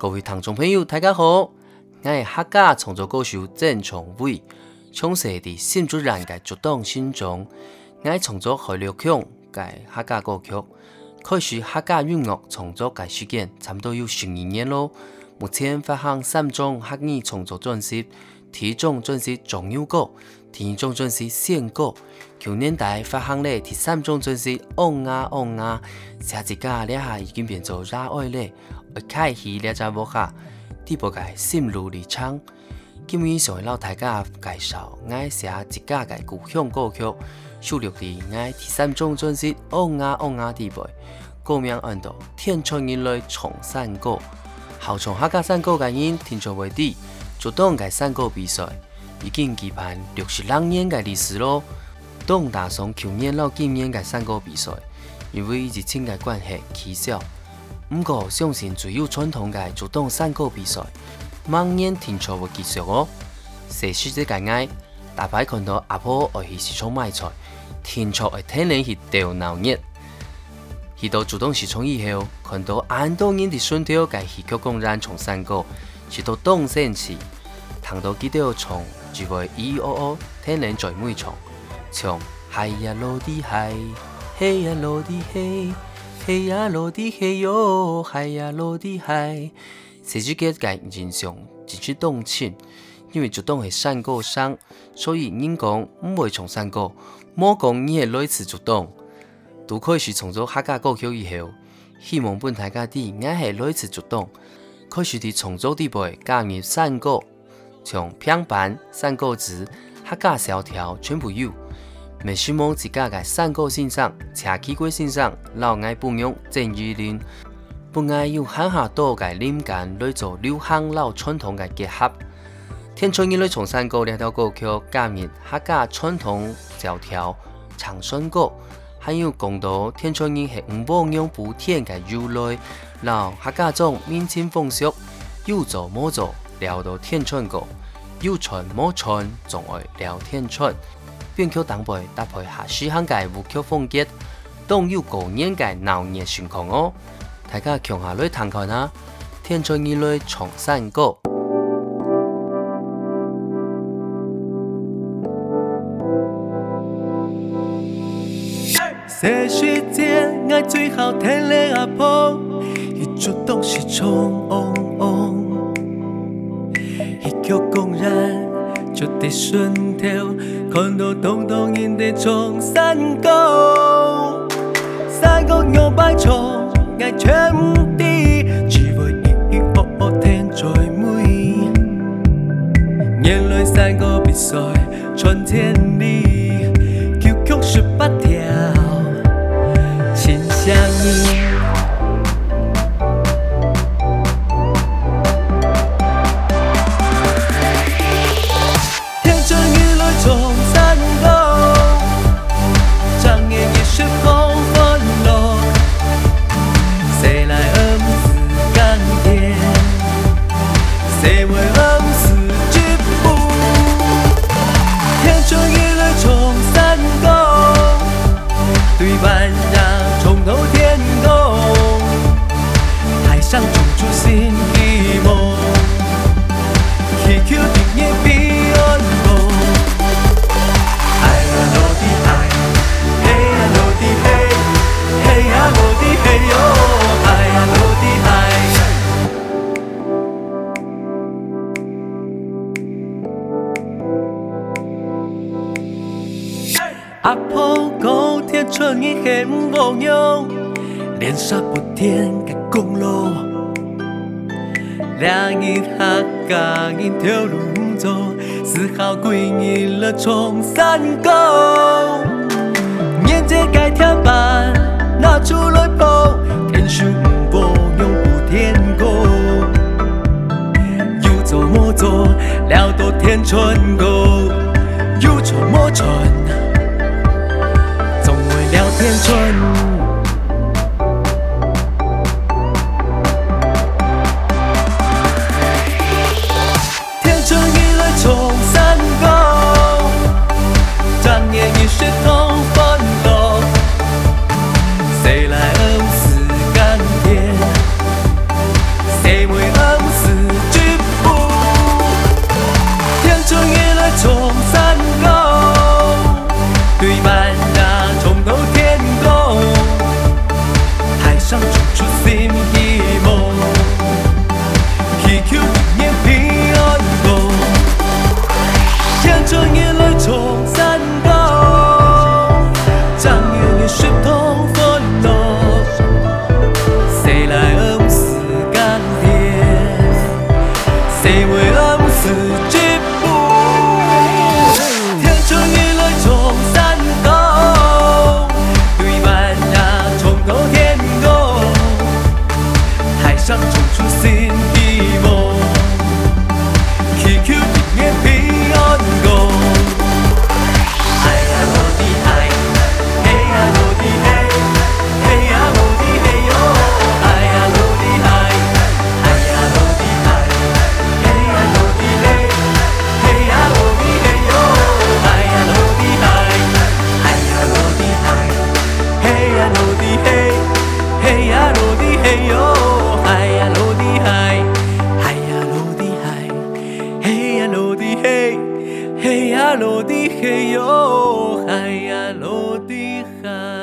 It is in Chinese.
各位听众朋友，大家好！我是客家创作歌手郑崇伟，从西的新竹人，嘅祖堂新钟。我创作海流腔嘅客家歌曲，开始客家音乐创作嘅时间，差不多有十二年咯。目前发行三种客家创作专辑，第一种专辑《状元歌》，第二种专辑《仙歌》，旧年代发行咧，第三种专辑《昂啊昂啊》，写起家咧，已经变做热爱咧。开始了这幕下，主播界心如临场。今晚想位老大家介绍我写自家界故乡歌曲，收录的爱第三种专辑《乌鸦乌鸦》里边。歌名按到天唱人类唱山歌，后唱客家山歌的因听唱为止，主动个山歌比赛，已经举办六十六年的历史咯。董打算去年老今年个山歌比赛，因为疫情的关系取消。五個相信最有傳統嘅竹筒山歌比賽，萬年停賽嘅技術哦。社區啲嘅嗌，大排看到阿婆愛去市場買菜，停賽會天然去掉鬧熱。去到竹筒市場以後，看到很多人啲順條嘅戲曲公園從山歌，直到東山市，行到幾條長，就會咿咿哦哦，天然在每場，唱係呀羅啲係，嘿呀羅啲嘿。海鸭罗的海哟，海鸭罗的海。社区各界人士支持动情，因为主动是三个乡，所以人讲不会唱三个，莫讲你是来自主动。都可是唱咗客家歌曲以后，希望本台家底也是来自主动，可是伫创作地位加入三个，从平板三个字、客家小条全部有。每希望自家在山个先上、社区贵先上、老爱不用郑能量，不爱用很下多的灵感来做流行老传统嘅结合。天川人来从山歌来到歌曲，加入客家传统教条、长山歌，还有讲到天川人系五百娘补变嘅由来，老客家种民间风俗，有做冇做聊到天川歌，有穿冇穿总爱聊天川。卷曲搭配搭配合适，行介舞曲风格，总有高年介闹热情况哦！大家强下来探看啊，天窗以内闯三世界爱最的阿婆，一桌东西冲着地信條，看到蕩蕩然地創新高。山谷我擺錯，捱長啲，只為熱熱惡惡聽在妹。眼淚散個別在春天裡，翹曲說不。阿婆高天春一黑无忧，连沙不天个公路，两日哈嘎一条路走，四号归你了冲山沟，年节改天板，拿出来包。天春。天春已来重三高，当年也是好。Hey, ya lo dije, hey, ya lo dije yo, hey, ya lo dije.